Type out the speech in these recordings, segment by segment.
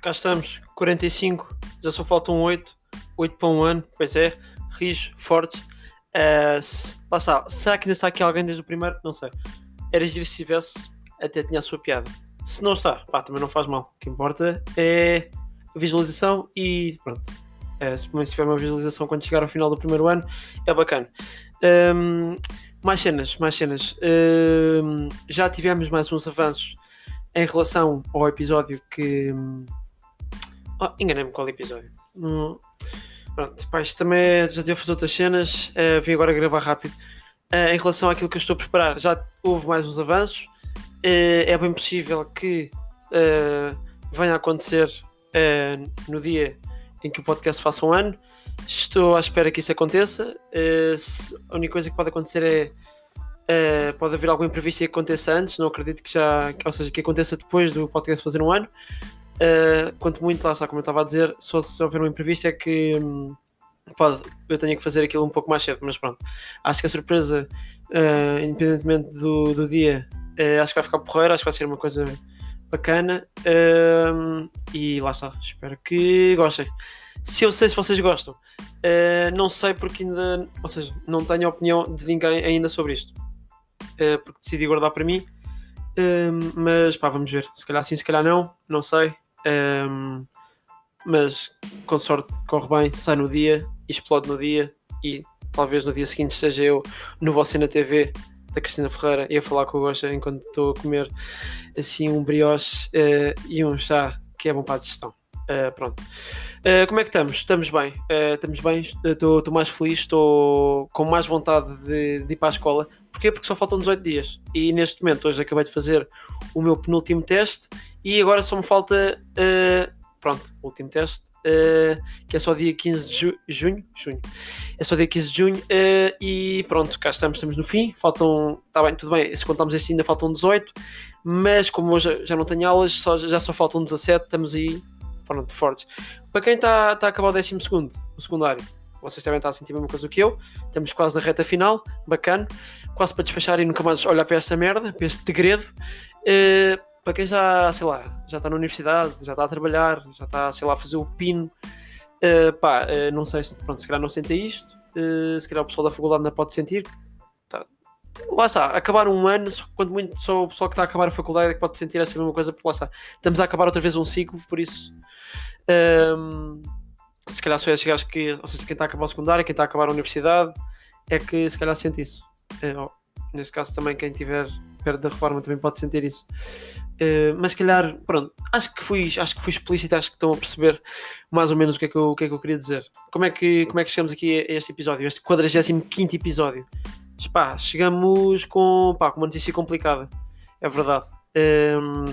cá estamos, 45, já só faltam 8, 8 para um ano, pois é, rijo, fortes. Uh, se, lá está, será que ainda está aqui alguém desde o primeiro? Não sei. Era giro se tivesse, até tinha a sua piada. Se não está, pá, também não faz mal. O que importa é a visualização e pronto. Uh, se tiver uma visualização quando chegar ao final do primeiro ano, é bacana. Um, mais cenas, mais cenas. Um, já tivemos mais uns avanços em relação ao episódio que. Oh, Enganei-me qual episódio. Hum, pronto, pá, isto também é, já a fazer outras cenas. Uh, vim agora gravar rápido. Uh, em relação àquilo que eu estou a preparar, já houve mais uns avanços. Uh, é bem possível que venha a acontecer no dia em que o podcast faça um ano. Estou à espera que isso aconteça. A única coisa que pode acontecer é pode haver algum imprevisto que aconteça antes, não acredito que já, ou seja, que aconteça depois do podcast fazer um ano. Uh, quanto muito, lá está, como eu estava a dizer, só se houver um imprevisto é que um, pode, eu tenho que fazer aquilo um pouco mais cedo, mas pronto. Acho que a surpresa, uh, independentemente do, do dia, acho que vai ficar porreira, acho que vai ser uma coisa bacana. e lá está, espero que gostem. Se eu sei se vocês gostam, não sei porque ainda, ou seja, não tenho opinião de ninguém ainda sobre isto uh, porque decidi guardar para mim. Mas pá, vamos ver. Se calhar sim, se calhar não, não sei. Um, mas com sorte corre bem, sai no dia, explode no dia e talvez no dia seguinte esteja eu no Você na TV da Cristina Ferreira e a falar com o Gosta enquanto estou a comer assim um brioche uh, e um chá que é bom para a digestão. Uh, pronto. Uh, como é que estamos? Estamos bem. Estamos bem. Estou mais feliz. Estou com mais vontade de, de, ir para a escola. Porquê? Porque só faltam 18 dias. E neste momento, hoje acabei de fazer o meu penúltimo teste e agora só me falta. pronto, o último teste. que é só dia 15 de ju junho. junho. É só dia 15 de junho. e pronto, cá estamos. Estamos no fim. Faltam. Está bem, tudo bem. Se contamos este, ainda faltam 18. Mas como hoje já não tenho aulas, só, já só faltam 17. Estamos aí pronto, fortes. Para quem está tá a acabar o 12 o secundário, vocês devem estar a sentir a mesma coisa que eu. Estamos quase na reta final, bacana. Quase para despachar e nunca mais olhar para esta merda, para este degredo. Uh, para quem já, sei lá, já está na universidade, já está a trabalhar, já está, sei lá, a fazer o pino, uh, pá, uh, não sei se, pronto, se calhar não sente isto, uh, se calhar o pessoal da faculdade não pode sentir. Tá. Lá está, acabar um ano, quando muito só o pessoal que está a acabar a faculdade é que pode sentir essa mesma coisa, porque lá está, estamos a acabar outra vez um ciclo, por isso um, se calhar só esses gajos que, ou seja, quem está a acabar o secundário, quem está a acabar a universidade, é que se calhar sente isso. É, neste caso também quem estiver perto da reforma também pode sentir isso. Uh, mas se calhar, pronto, acho que fui, acho que fui explícito, acho que estão a perceber mais ou menos o que é que eu, o que é que eu queria dizer. Como é que, como é que chegamos aqui a este episódio, este 45 episódio? Pá, chegamos com, pá, com uma notícia complicada, é verdade. Um,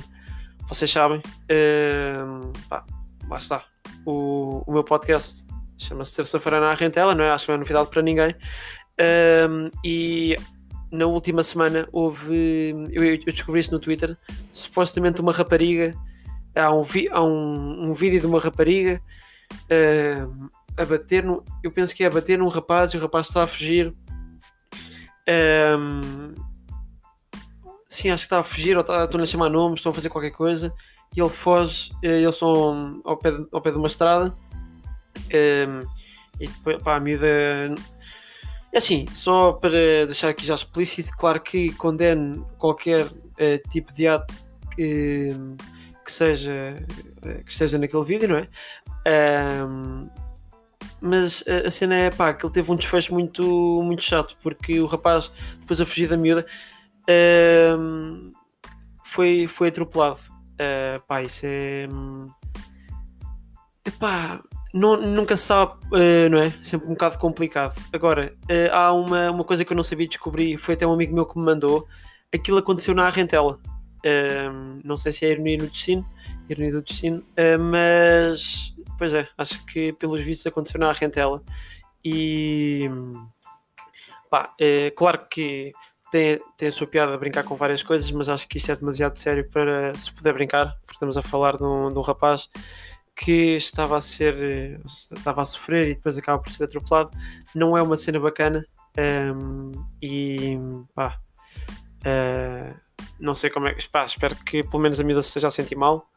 vocês sabem, um, pá, lá está. O, o meu podcast chama-se Terça-feira na Rentela, não é? Acho que não é novidade para ninguém. Um, e na última semana houve. Eu, eu, descobri isso no Twitter. Supostamente uma rapariga. Há um, vi, há um, um vídeo de uma rapariga uh, a bater no. Eu penso que é a bater num rapaz e o rapaz está a fugir. Um, sim, acho que está a fugir ou está, estão a chamar nomes, estão a fazer qualquer coisa e ele foge, eh, eles são ao pé, ao pé de uma estrada um, ehm, e depois pá, a miúda assim, só para deixar aqui já explícito, claro que condeno qualquer uh, tipo de ato que, que seja que esteja naquele vídeo, não é? Um, mas a, cena é pá, que ele teve um desfecho muito, muito chato, porque o rapaz, depois a fugir da miúda, um, foi, foi atropelado. Uh, pá, isso é. Hum, epá, não, nunca se sabe, uh, não é? Sempre um bocado complicado. Agora, uh, há uma, uma coisa que eu não sabia descobrir, foi até um amigo meu que me mandou. Aquilo aconteceu na Arrentela. Uh, não sei se é ironia no destino, ironia do destino, mas pois é, acho que pelos vistos aconteceu na Arrentela. E pá, é claro que tem, tem a sua piada a brincar com várias coisas, mas acho que isto é demasiado sério para se poder brincar, porque estamos a falar de um, de um rapaz que estava a ser estava a sofrer e depois acaba por ser atropelado. Não é uma cena bacana um, e pá, uh, não sei como é que espero que pelo menos a miúda se esteja a sentir mal.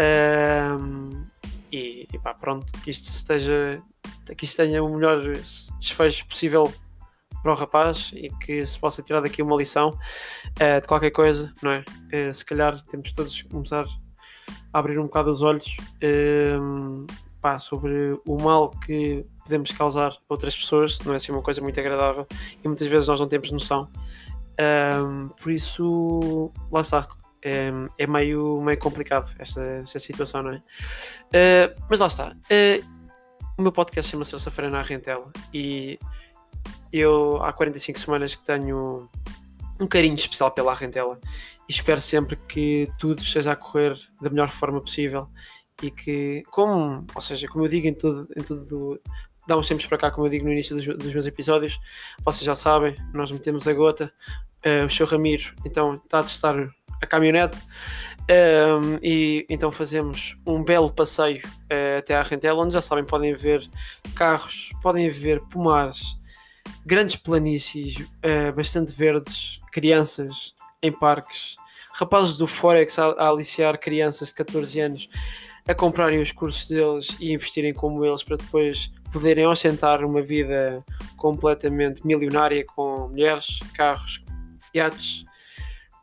Um, e, e pá, pronto, que isto esteja que isto tenha o melhor desfecho possível para o rapaz e que se possa tirar daqui uma lição uh, de qualquer coisa, não é? Uh, se calhar temos todos que começar abrir um bocado os olhos uh, pá, sobre o mal que podemos causar a outras pessoas, não é assim uma coisa muito agradável e muitas vezes nós não temos noção. Um, por isso, lá está. É, é, meio, meio complicado esta, esta situação, não é? Uh, mas lá está. Uh, o meu podcast chama-se Terça-feira na Rentela e eu há 45 semanas que tenho um carinho especial pela Rentela e espero sempre que tudo esteja a correr da melhor forma possível e que, como, ou seja, como eu digo em tudo, em tudo dá uns tempos para cá, como eu digo no início dos, dos meus episódios, vocês já sabem, nós metemos a gota, uh, o seu Ramiro então está a testar a caminhonete um, ehm, e então fazemos um belo passeio uh, até à Rentela, onde já sabem, podem ver carros, podem ver pomares, grandes planícies, uh, bastante verdes, crianças em parques, rapazes do Forex a, a aliciar crianças de 14 anos a comprarem os cursos deles e investirem como eles para depois poderem ostentar uma vida completamente milionária com mulheres, carros, iates,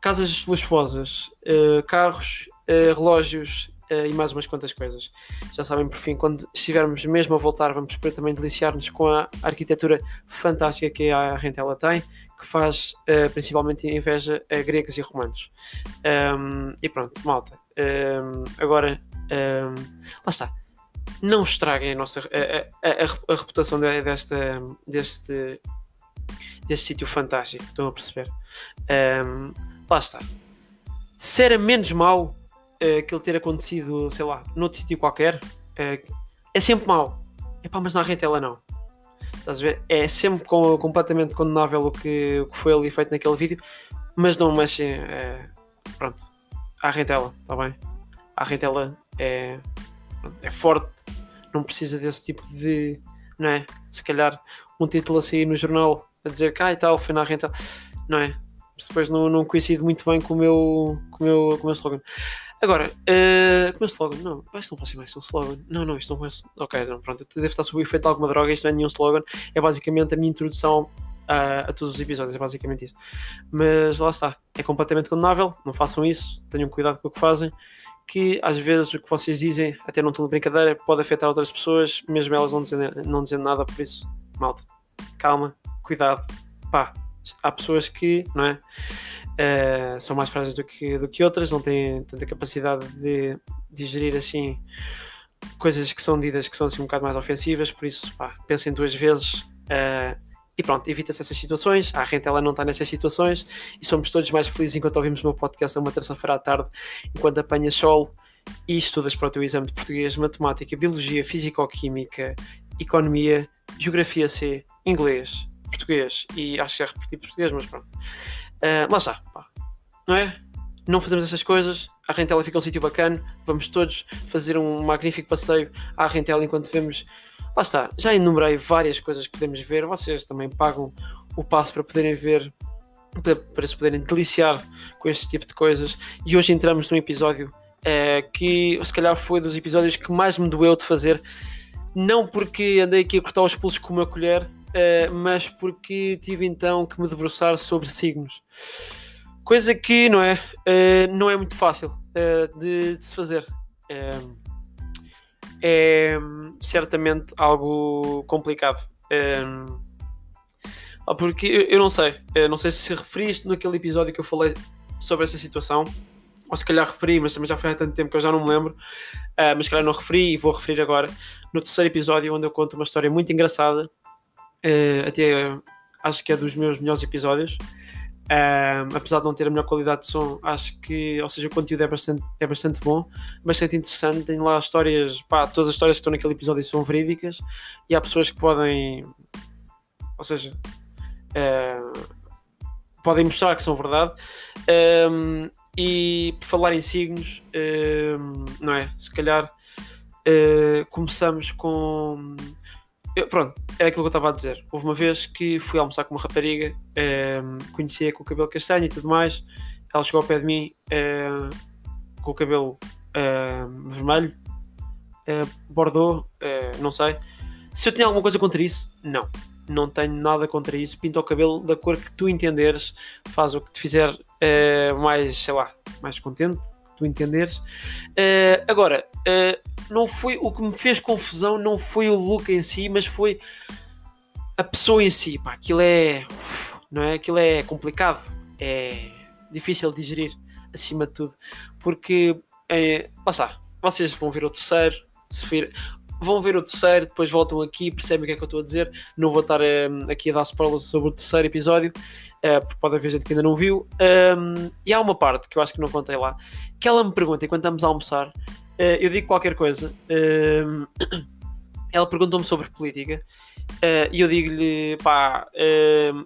casas luxuosas, uh, carros, uh, relógios uh, e mais umas quantas coisas. Já sabem, por fim, quando estivermos mesmo a voltar, vamos também deliciar-nos com a arquitetura fantástica que a Rentela tem, que faz principalmente inveja a gregos e romanos. Um, e pronto, malta. Um, agora, um, lá está. Não estraguem a nossa a, a, a, a reputação desta, deste, deste sítio fantástico. Estão a perceber? Um, lá está. Se era menos mau aquilo ter acontecido, sei lá, noutro sítio qualquer, uh, é sempre mau. Epá, mas na rentela não. Estás a ver? É sempre com, completamente condenável o que, o que foi ali feito naquele vídeo, mas não mexem. Uh, pronto. À rentela, está bem? A rentela é, é forte, não precisa desse tipo de. Não é? Se calhar um título assim no jornal a dizer que ah, e tal, foi na rentela. Não é? depois não, não coincide muito bem com o meu, com o meu, com o meu slogan. Agora, uh, o slogan, não, isto não pode ser mais um slogan. Não, não, isto não é. Ok, não, pronto, eu devo estar sob o efeito de alguma droga, isto não é nenhum slogan, é basicamente a minha introdução a, a, todos os episódios, é basicamente isso. Mas lá está, é completamente condenável, não façam isso, tenham cuidado com o que fazem, que às vezes o que vocês dizem, até não estou de brincadeira, pode afetar outras pessoas, mesmo elas não dizendo, não dizendo nada, por isso, malta, calma, cuidado, pá, há pessoas que não é, uh, são mais frágeis do que, do que outras, não têm tanta capacidade de digerir assim coisas que são ditas que são assim um bocado mais ofensivas, por isso pá, pensem duas vezes uh, e pronto, evita-se essas situações. A renta ela não está nessas situações e somos todos mais felizes enquanto ouvimos o meu podcast uma terça-feira à tarde, enquanto apanhas sol e estudas para o teu exame de português, matemática, biologia, físico-química, economia, geografia C, inglês, português e acho que é repetir português, mas pronto. Uh, lá está, pá. não é? Não fazemos essas coisas, a Rentela fica um sítio bacana, vamos todos fazer um magnífico passeio à Rentela enquanto vemos. Lá está, já enumerei várias coisas que podemos ver, vocês também pagam o passo para poderem ver, para, se poderem deliciar com este tipo de coisas. E hoje entramos num episódio uh, que se calhar foi dos episódios que mais me doeu de fazer, não porque andei aqui a cortar os pulsos com uma colher, uh, mas porque tive então que me debruçar sobre signos. Coisa que não é, uh, não é muito fácil uh, de, de, se fazer. é certamente algo complicado. porque eu, eu, não sei, eu não sei se referiste naquele episódio que eu falei sobre essa situação, ou se calhar referi, mas também já foi há tanto tempo que eu já não me lembro. Uh, mas se calhar não referi e vou referir agora no terceiro episódio, onde eu conto uma história muito engraçada Uh, até acho que é dos meus melhores episódios. Apesar de não ter a melhor qualidade de som, acho que, ou seja, o conteúdo é bastante, é bastante bom, bastante interessante. Tem lá histórias, pá, todas as histórias que estão naquele episódio são verídicas e há pessoas que podem, ou seja, uh, podem mostrar que são verdade. Um, e por falar em signos, um, não é? Se calhar uh, começamos com eu, pronto, é aquilo que eu estava a dizer. Houve uma vez que fui almoçar com uma rapariga, eh, conhecia com o cabelo castanho e tudo mais. Ela chegou ao pé de mim eh, com o cabelo uh, vermelho, uh, bordeaux, uh, não sei. Se eu tenho alguma coisa contra isso, não. Não tenho nada contra isso. Pinta o cabelo da cor que tu entenderes, faz o que te fizer mais, sei lá, mais contente, tu entenderes. agora, não foi o que me fez confusão, não foi o look em si, mas foi a pessoa em si. Pá, aquilo é, não é? Aquilo é complicado, é difícil de digerir, acima de tudo, porque é, vocês vão ver o terceiro, se vir, vão ver o terceiro, depois voltam aqui, percebem o que é que eu estou a dizer. Não vou estar um, aqui a dar spoilers sobre o terceiro episódio, porque pode haver gente que ainda não viu. Um, e há uma parte que eu acho que não contei lá, que ela me pergunta enquanto estamos a almoçar. Uh, eu digo qualquer coisa. Um, ela perguntou-me sobre política uh, e eu digo-lhe, pá,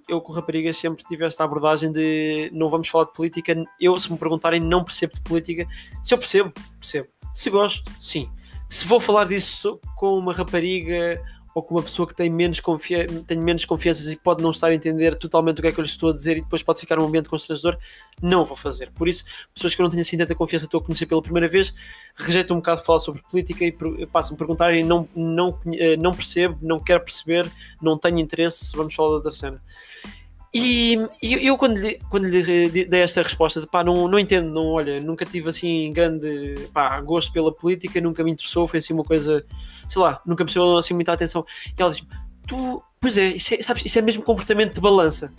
eu com raparigas sempre tive esta abordagem de não vamos falar de política. Eu, se me perguntarem, não percebo de política. Se eu percebo, percebo. Se gosto, sim se vou falar disso com uma rapariga ou com uma pessoa que tem menos, confia tem menos confiança e pode não estar a entender totalmente o que é que eu lhe estou a dizer e depois pode ficar um ambiente constrangedor, não vou fazer. Por isso, pessoas que eu não tenho assim tanta confiança, estou a conhecer pela primeira vez, rejeito um bocado falar sobre política e passam a perguntar e não, não, eh, não percebo, não quero perceber, não tenho interesse, vamos falar da outra cena. E, eu, quando lhe, quando lhe dei esta resposta de pá, não, não entendo, não, olha, nunca tive assim grande pá, gosto pela política, nunca me interessou, foi assim uma coisa, sei lá, nunca me chamou assim muita atenção. E ela disse tu, pois é, isso é, sabes, isso é mesmo comportamento de balança.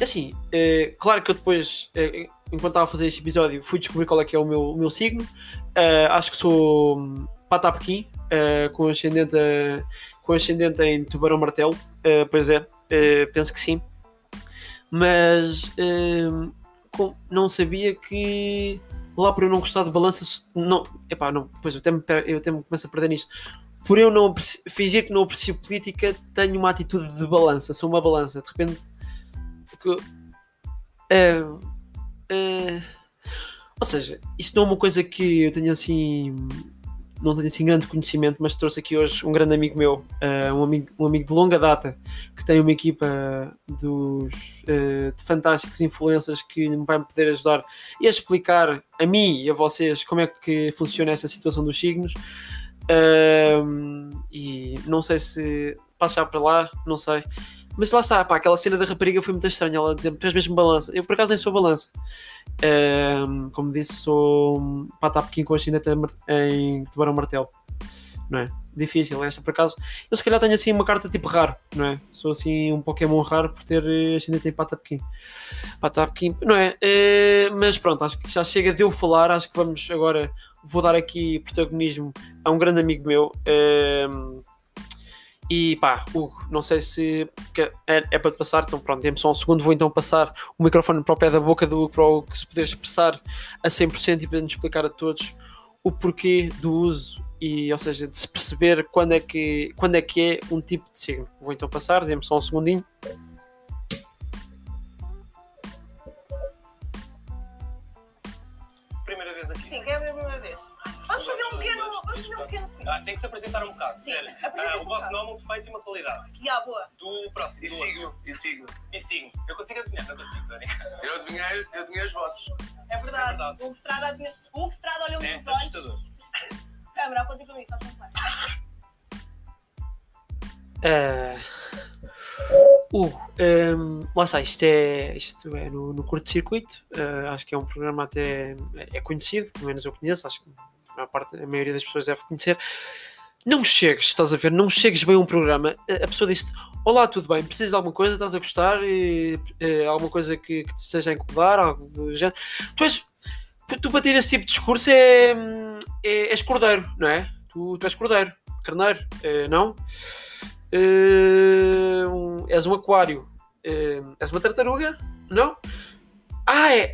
Assim, é, claro que eu depois, é, enquanto estava a fazer este episódio, fui descobrir qual é que é o meu, o meu signo. É, acho que sou Patapequim, é, com ascendente, com ascendente em Tubarão Martelo, é, pois é, Uh, penso que sim. Mas uh, não sabia que lá por eu não gostar de balanças. Não, epá, não, pois eu até, me, eu até me começo a perder nisto. Por eu não fingir que não aprecio política, tenho uma atitude de balança, sou uma balança. De repente. Que, uh, ou seja, isto não é uma coisa que eu tenho assim não tenho assim grande conhecimento, mas trouxe aqui hoje um grande amigo meu, uh, um, amigo, um amigo de longa data, que tem uma equipa dos, uh, de fantásticos influências que me vai poder ajudar e a explicar a mim e a vocês como é que funciona essa situação dos signos. Uh, e não sei se passar para lá, não sei. Mas lá está, pá, aquela cena da rapariga foi muito estranha. Ela dizer tu és mesmo balança. Eu por acaso nem sou balança. Um, como disse, sou pata pequeno com ascendente em Tubarão Martelo. Não é? Difícil, essa por acaso. Eu se calhar tenho assim uma carta tipo raro, não é? Sou assim um Pokémon raro por ter ascendente em pata pequeno. Pata pequeno, não é? Uh, mas pronto, acho que já chega de eu falar. Acho que vamos agora. Vou dar aqui protagonismo a um grande amigo meu. E pá, Hugo, não sei se é, é para te passar, então pronto, temos só um segundo. Vou então passar o microfone para o pé da boca do Hugo para o que se poder expressar a 100% e poder nos explicar a todos o porquê do uso e, ou seja, de se perceber quando é que, quando é, que é um tipo de signo. Vou então passar, dê-me só um segundinho. Ah, tem que se apresentar um bocado. Sim, ah, o vosso nome, um defeito e uma qualidade. Que há boa. Do próximo. E do signo. outro. E signo. E signo. Eu consigo adivinhar, não consigo, Tony. Eu adivinhei, eu adivinhei os vossos. É verdade. É verdade. O Hugo Estrada, adivinha- o Hugo Estrada olhou-me É nos olhos. assustador. Câmara, aponta para mim, faz mais. Uh, Hugo, um, lá está, isto é, isto é no, no curto-circuito. Uh, acho que é um programa até é conhecido, pelo menos eu conheço, acho que a, parte, a maioria das pessoas deve conhecer. Não chegues, estás a ver? Não chegues bem a um programa. A, pessoa diz-te: Olá, tudo bem? Precisas de alguma coisa? Estás a gostar? E, e, alguma coisa que, que te esteja a incomodar? Algo do género. Tu, és, tu para ter esse tipo de discurso é, é, és cordeiro, não é? Tu, tu és cordeiro, carneiro, é, não? É, um, és um aquário, é, és uma tartaruga, não? Ah, é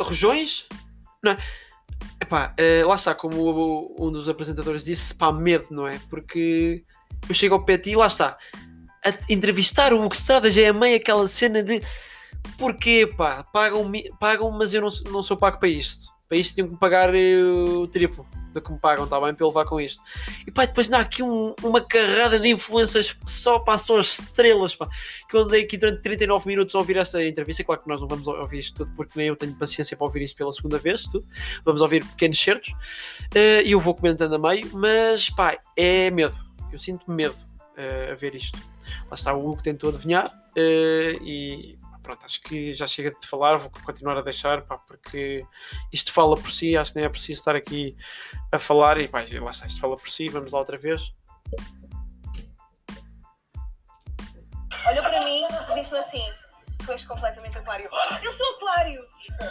rojões? Não é? Epá, uh, lá está, como um dos apresentadores disse, pá, medo, não é? Porque eu chego ao ti e lá está. A entrevistar o Hugo Estrada já é meio aquela cena de porquê, pá, pagam, pagam mas eu não, não sou pago para isto. Para isto tenho que pagar uh, o triplo. Do que me pagam, está bem? Para eu levar com isto. E pá, depois dá aqui um- uma carrada de influências só passou as estrelas, pá. Que eu andei aqui durante 39 minutos a ouvir esta entrevista. Claro que nós não vamos ouvir isto tudo, porque nem eu tenho paciência para ouvir isto pela segunda vez, tudo. Vamos ouvir pequenos certos. Eh, E eu vou comentando a meio, mas pá, é medo. Eu sinto medo eh, a ver isto. Lá está o Hugo tentou adivinhar eh, e pronto, acho que já chega de falar, vou continuar a deixar, pá, porque isto fala por si, acho que nem é preciso estar aqui a falar e pá, lá está, isto fala por si, vamos lá outra vez. Olhou para mim e disse-me assim: Tu és completamente aquário. Eu sou aquário!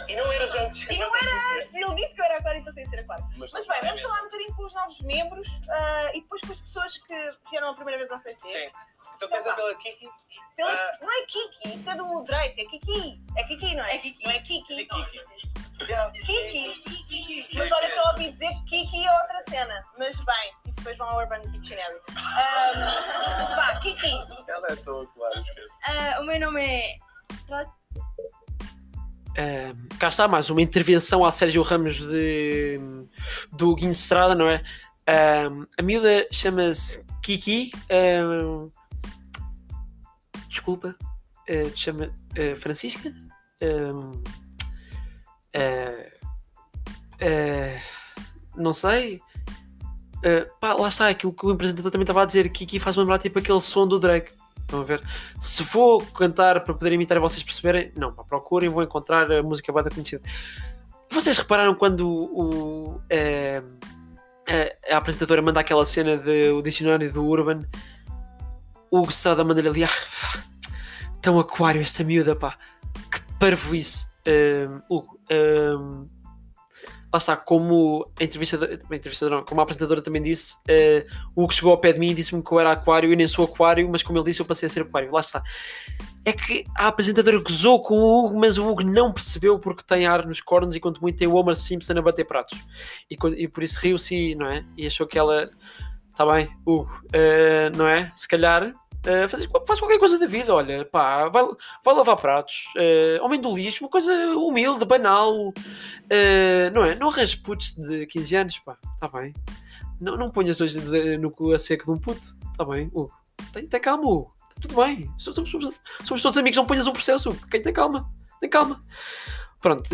E não eras antes. E não era antes! Ele disse que eu era aquário e passei a ser aquário. Mas bem, vamos falar um bocadinho com os novos membros ah, e depois com as pessoas que vieram a primeira vez ao CC. Sim. Então queres a pela Kiki? Pela- Ah. É Kiki, isso é do Drake, é Kiki. É Kiki, não é? É Kiki. Não é Kiki. De Kiki. Yeah. Kiki. Mas olha, só ouvi dizer que Kiki é outra cena. Mas bem, isso depois vão ao Urban Dictionary. Ah, vá, Kiki. Ela é toda, claro, esquece. Ah, o meu nome é. Ahm, cá está mais uma intervenção ao Sérgio Ramos de, do Guinho Estrada, não é? Ahm, a miúda chama-se Kiki. ahm, desculpa, ah, te chama ah, Francisca? Ahm, ah, ah, não sei. Pá, lá está aquilo que o apresentador também estava a dizer. Kiki faz lembrar tipo aquele som do Drake. Estão a ver? Se vou cantar para poder imitar e vocês perceberem, não, pá, procurem, vão encontrar a música bada conhecida. Vocês repararam quando o, eh, a, a apresentadora manda aquela cena do dicionário do Urban, o Sada manda-lhe ali, ah, tão aquário esta miúda, pá, que parvoíce. Um, Hugo, um, lá está, como a entrevistadora, a entrevistadora não, como a apresentadora também disse, eh, o Hugo chegou ao pé de mim e disse-me que eu era aquário e nem sou aquário, mas como ele disse, eu passei a ser aquário. Lá está. É que a apresentadora gozou com o Hugo, mas o Hugo não percebeu porque tem ar nos cornos e quanto muito tem o Homer Simpson a bater pratos. E, e por isso riu-se, não é? E achou que ela. Está bem, Hugo, eh, não é? Se calhar. eh, faz, faz qualquer coisa da vida, olha, pá, vai, vai lavar pratos, eh, homem do lixo, uma coisa humilde, banal, eh, não é? Não arranjes putos de 15 anos, pá, está bem. Não, não ponhas eh, no cu a seco de um puto, está bem, Hugo. Tem, tem calma, Hugo. Tá tudo bem. Somos, somos- somos todos amigos, não ponhas um processo, Hugo. Quem tem calma, tem calma. Pronto,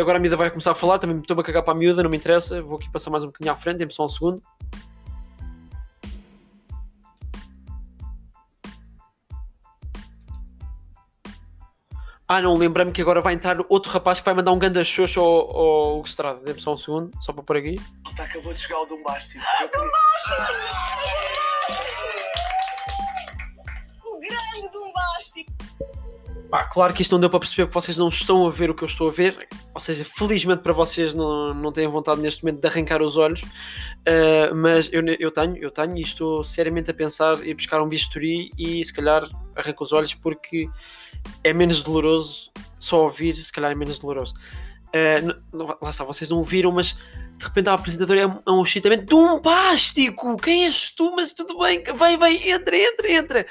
agora a miúda vai começar a falar, também estou-me a cagar para a miúda, não me interessa. Vou aqui passar mais um bocadinho à frente, dê-me só um segundo. Ah, não, lembrei-me que agora vai entrar outro rapaz que vai mandar um ganda xoxo ao, ao Hugo Estrada. Dê-me só um segundo, só para pôr aqui. Acabou de chegar o Dumbasti. O grande bombástico. Pá, claro que isto não deu para perceber porque vocês não estão a ver o que eu estou a ver. Ou seja, felizmente para vocês não, não têm vontade neste momento de arrancar os olhos. Uh, mas eu, eu tenho, eu tenho e estou seriamente a pensar em buscar um bisturi e se calhar arranco os olhos porque é menos doloroso só ouvir, se calhar é menos doloroso. Uh, n- n- lá está, vocês não ouviram, mas de repente a apresentadora é um, é um excitamento de um pástico! Quem és tu? Mas tudo bem, vem, vem, entra, entra, entra.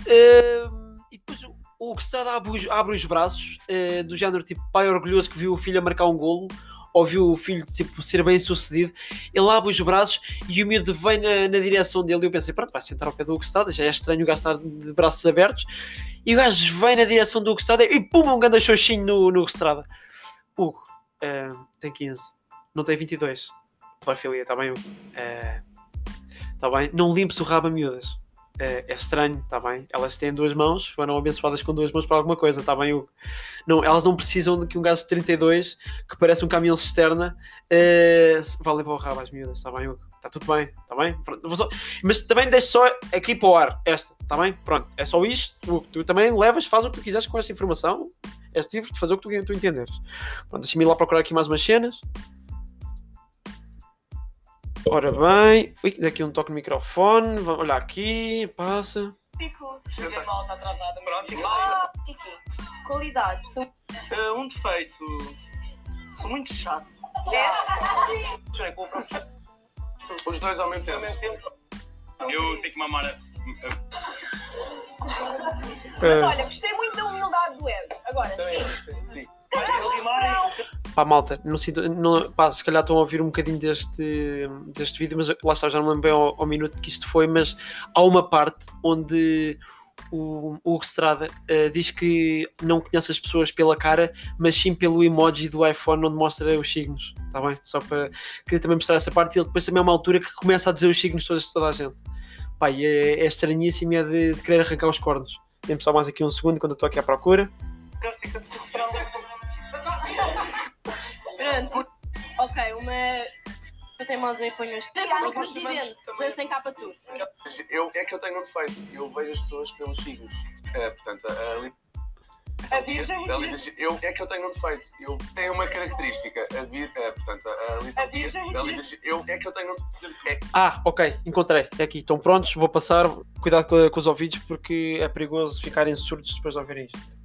Uh, e depois o, o que está abre, os- abre os braços, uh, do género tipo pai orgulhoso que viu o filho a marcar um golo, ou viu o filho tipo, ser bem sucedido. Ele abre os braços e o miúdo vem na, na direção dele. E eu pensei, pronto, vai sentar ao pé do Estrada, já é estranho o gajo estar de braços abertos. E o gajo vem na direção do Estrada e pum, um grande xoxinho no, no Estrada. Hugo, eh, tem 15, não tem 22. Pedofilia, está bem, Hugo? Está bem? Não limpes o rabo a miúdas. Eh, é estranho, está bem? Elas têm duas mãos, foram abençoadas com duas mãos para alguma coisa, está bem, Hugo? Não, elas não precisam de que um gajo de 32, que parece um caminhão cisterna, eh, se- vá limpar o rabo às miúdas, está bem, Hugo? Está tudo bem, está bem? Pronto, só- Mas também deixe só aqui para o ar, esta, está bem? Pronto, é só isto. Tu também levas, faz o que tu quiseres com esta informação. És livre de fazer o que tu, tu entenderes. Pronto, deixa-me ir lá procurar aqui mais umas cenas. Ora bem, ui, daqui um toque no microfone. Vamos olhar aqui, passa. Fico. Cheguei mal, está atrasada. Pronto, fica Ah. Qualidade. Sou... Ah, um defeito. Sou muito chato. É. Com o Os dois ao mesmo tempo. Eu tenho que mamar. a- Mas olha, gostei muito da humildade do Ed. Agora, sim. Sim. Mas ele rimar. Pá, malta, não sinto, não, pá, se calhar estão a ouvir um bocadinho deste, deste vídeo, mas lá está, já não lembro bem ao, ao minuto que isto foi, mas há uma parte onde o, Hugo Estrada eh, diz que não conhece as pessoas pela cara, mas sim pelo emoji do iPhone onde mostra os signos, está bem? Só para queria também mostrar essa parte e ele depois também é uma altura que começa a dizer os signos todos de toda a gente. Pá, é, é estranhíssimo e é de, de querer arrancar os cornos. Temos só mais aqui um segundo enquanto eu estou aqui à procura. Uma. Eu tenho e ponho este. O presidente dança em capa tour. Eu, é que eu tenho um defeito. Eu vejo as pessoas pelos signos. É, portanto, a, A virgem. a li- eu, é que eu tenho um defeito. Eu tenho uma característica. A vir, é, portanto, a, A virgem. a eu, é que eu tenho um é, Ah, ok, encontrei. É aqui, estão prontos, vou passar. Cuidado com, com os ouvidos porque é perigoso ficarem surdos depois de ouvirem isto.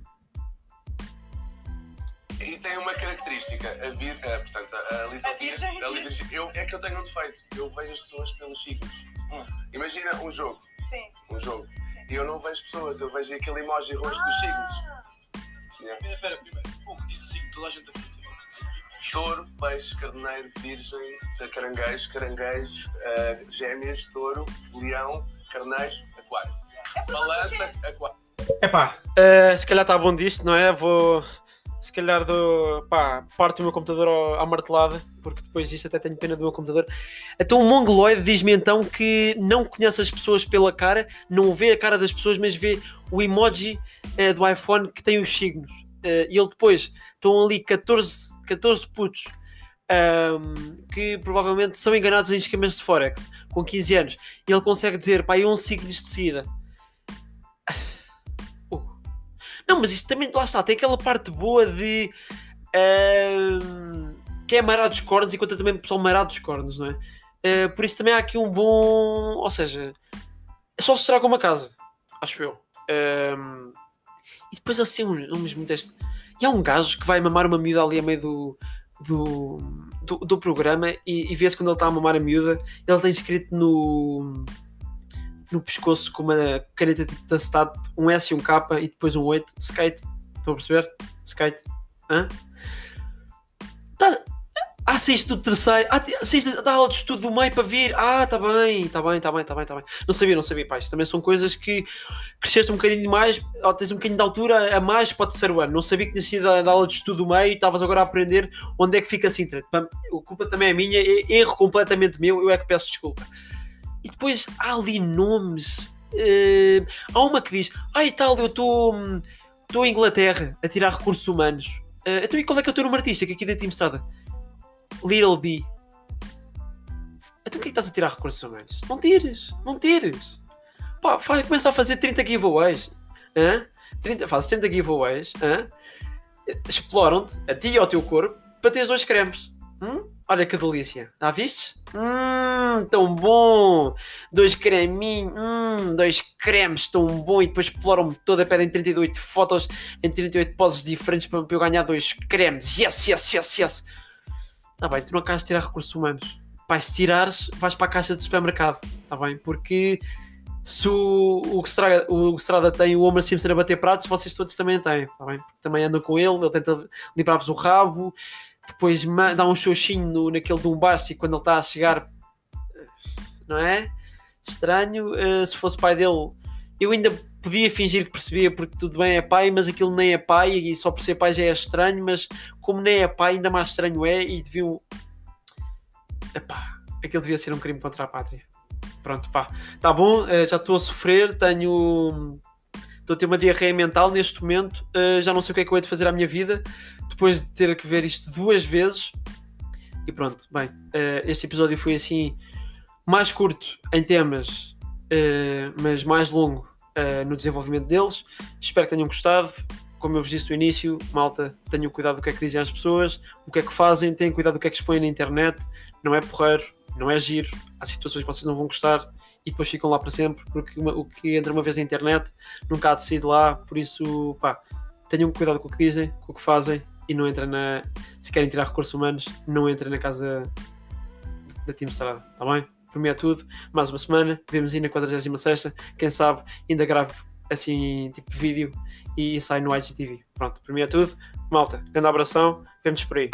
E tem uma característica, a vir, é, portanto, a, liturgia- A virgem. a liturgia- eu, é que eu tenho um defeito, eu vejo as pessoas pelos signos. Imagina um jogo, Sim. um jogo, e eu não vejo pessoas, eu vejo aquele emoji rosto dos signos. Yeah. Espera, primeiro. O que diz o signo? Toda a gente aqui. Touro, peixe, carneiro, virgem, caranguejo, caranguejo, eh, gêmeas, touro, leão, carneiro, aquário. Balança, aquário. Epá, uh, se calhar está bom disto, não é? Vou. Se calhar dou. pá, parto o meu computador à martelada, porque depois disto até tenho pena do meu computador. Então o Mongoloid diz-me então que não conhece as pessoas pela cara, não vê a cara das pessoas, mas vê o emoji eh, do iPhone que tem os signos. Eh, e ele depois, estão ali 14, 14 putos ahm, que provavelmente são enganados em esquemas de Forex, com 15 anos, e ele consegue dizer, pá, é um signos de seguida. Não, mas isto também, lá está, tem aquela parte boa de. ahm, que é marado dos cornos, enquanto também o pessoal marado dos cornos, não é? Ah, por isso também há aqui um bom. Ou seja, é só se estraga uma casa, acho eu. E depois assim, uns, uns muito. este- E há um gajo que vai mamar uma miúda ali a meio do. do, do, do programa e, e vê-se quando ele está a mamar a miúda, ele tem escrito no no pescoço com uma caneta tipo da um S e um K e depois um 8. Skate. Estão a perceber? Skate. Hã? Tá... Ah, saíste do terceiro. Ah, saíste da aula de estudo do meio para vir. Ah, tá bem, tá bem, tá bem, tá bem, tá bem. Não sabia, não sabia, pá. Isto também são coisas que cresceste um bocadinho mais, ou tens um bocadinho de altura a mais para o terceiro ano. Não sabia que tinhas sido da, da aula de estudo do meio e estavas agora a aprender onde é que fica assim. A culpa também é minha, é erro completamente meu, eu é que peço desculpa. E depois há ali nomes. eh, há uma que diz: Ai tal, eu estou estou em Inglaterra a tirar recursos humanos. Eh, então e qual é que é o teu nome artístico aqui da Team Sada? Little B. Então o que é que estás a tirar recursos humanos? Não tires, não tires. Pá, faz, começa a fazer 30 giveaways. Hã? 30, fazes 30 giveaways. Hã? Exploram-te, a ti e ao teu corpo, para teres dois cremes. Hum? Olha que delícia. Já vistes? Hum, tão bom. Dois creminhos. Hum, dois cremes tão bom. E depois exploram-me toda. Pedem 38 fotos em 38 poses diferentes para eu ganhar dois cremes. Yes, yes, yes, yes. Tá bem, tu não acabas de tirar recursos humanos. Pai, se tirares, vais para a caixa de supermercado. Tá bem? Porque se o, o, o Estrada tem o Homer Simpson a bater pratos, vocês todos também têm. Tá bem? Também andam com ele. Ele tenta limpar-vos o rabo depois dá um xoxinho no, naquele de um basto e quando ele está a chegar, não é? Estranho. eh, se fosse pai dele, eu ainda podia fingir que percebia porque tudo bem é pai, mas aquilo nem é pai e só por ser pai já é estranho. Mas como nem é pai, ainda mais estranho é e deviam. Epá, aquilo devia ser um crime contra a pátria. Pronto, pá, tá bom, eh, já estou a sofrer, tenho. Estou a ter uma diarreia mental neste momento, eh, já não sei o que é que eu hei de fazer à minha vida depois de ter que ver isto duas vezes. E pronto, bem, eh, este episódio foi assim mais curto em temas, eh, mas mais longo eh, no desenvolvimento deles. Espero que tenham gostado. Como eu vos disse no início, malta, tenham cuidado do que é que dizem às pessoas, o que é que fazem, tenham cuidado do que é que expõem na internet. Não é porreiro, não é giro. Há situações que vocês não vão gostar e depois ficam lá para sempre, porque uma- o que entra uma vez na internet nunca há de sair de lá. Por isso, pá, tenham cuidado com o que dizem, com o que fazem e não entra na. Se querem tirar recursos humanos, não entrem na casa da Team Estrada, está bem? Por mim é tudo. Mais uma semana, vemos aí na 46. Quem sabe ainda grave assim, tipo vídeo e sai no IGTV. Pronto, por mim é tudo. Malta, grande abração, vemos por aí.